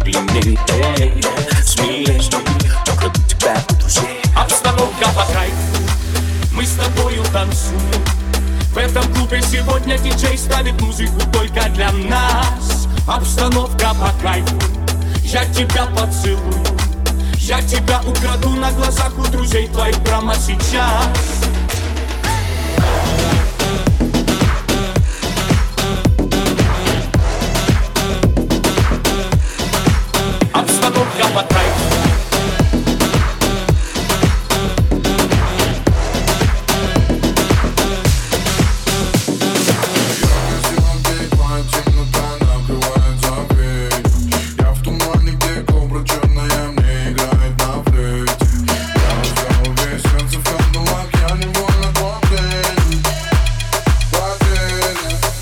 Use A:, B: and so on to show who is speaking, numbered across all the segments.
A: смелее, смелее Украду тебя у друзей
B: Обстановка по кайфу, мы с тобою танцуем. В этом клубе сегодня диджей ставит музыку только для нас. Обстановка по кайфу, я тебя поцелую. Я тебя украду на глазах у друзей твоих прямо сейчас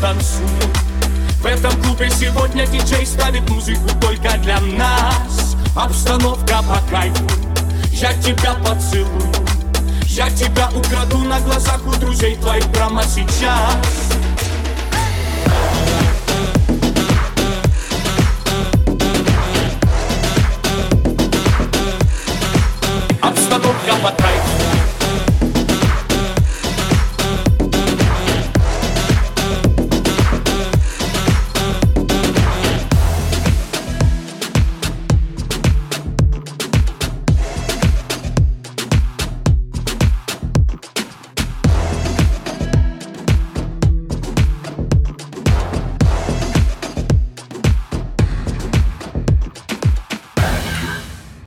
B: танцуем В этом клубе сегодня диджей ставит музыку только для нас. Обстановка по кайфу, я тебя поцелую. Я тебя украду на глазах у друзей твоих прямо сейчас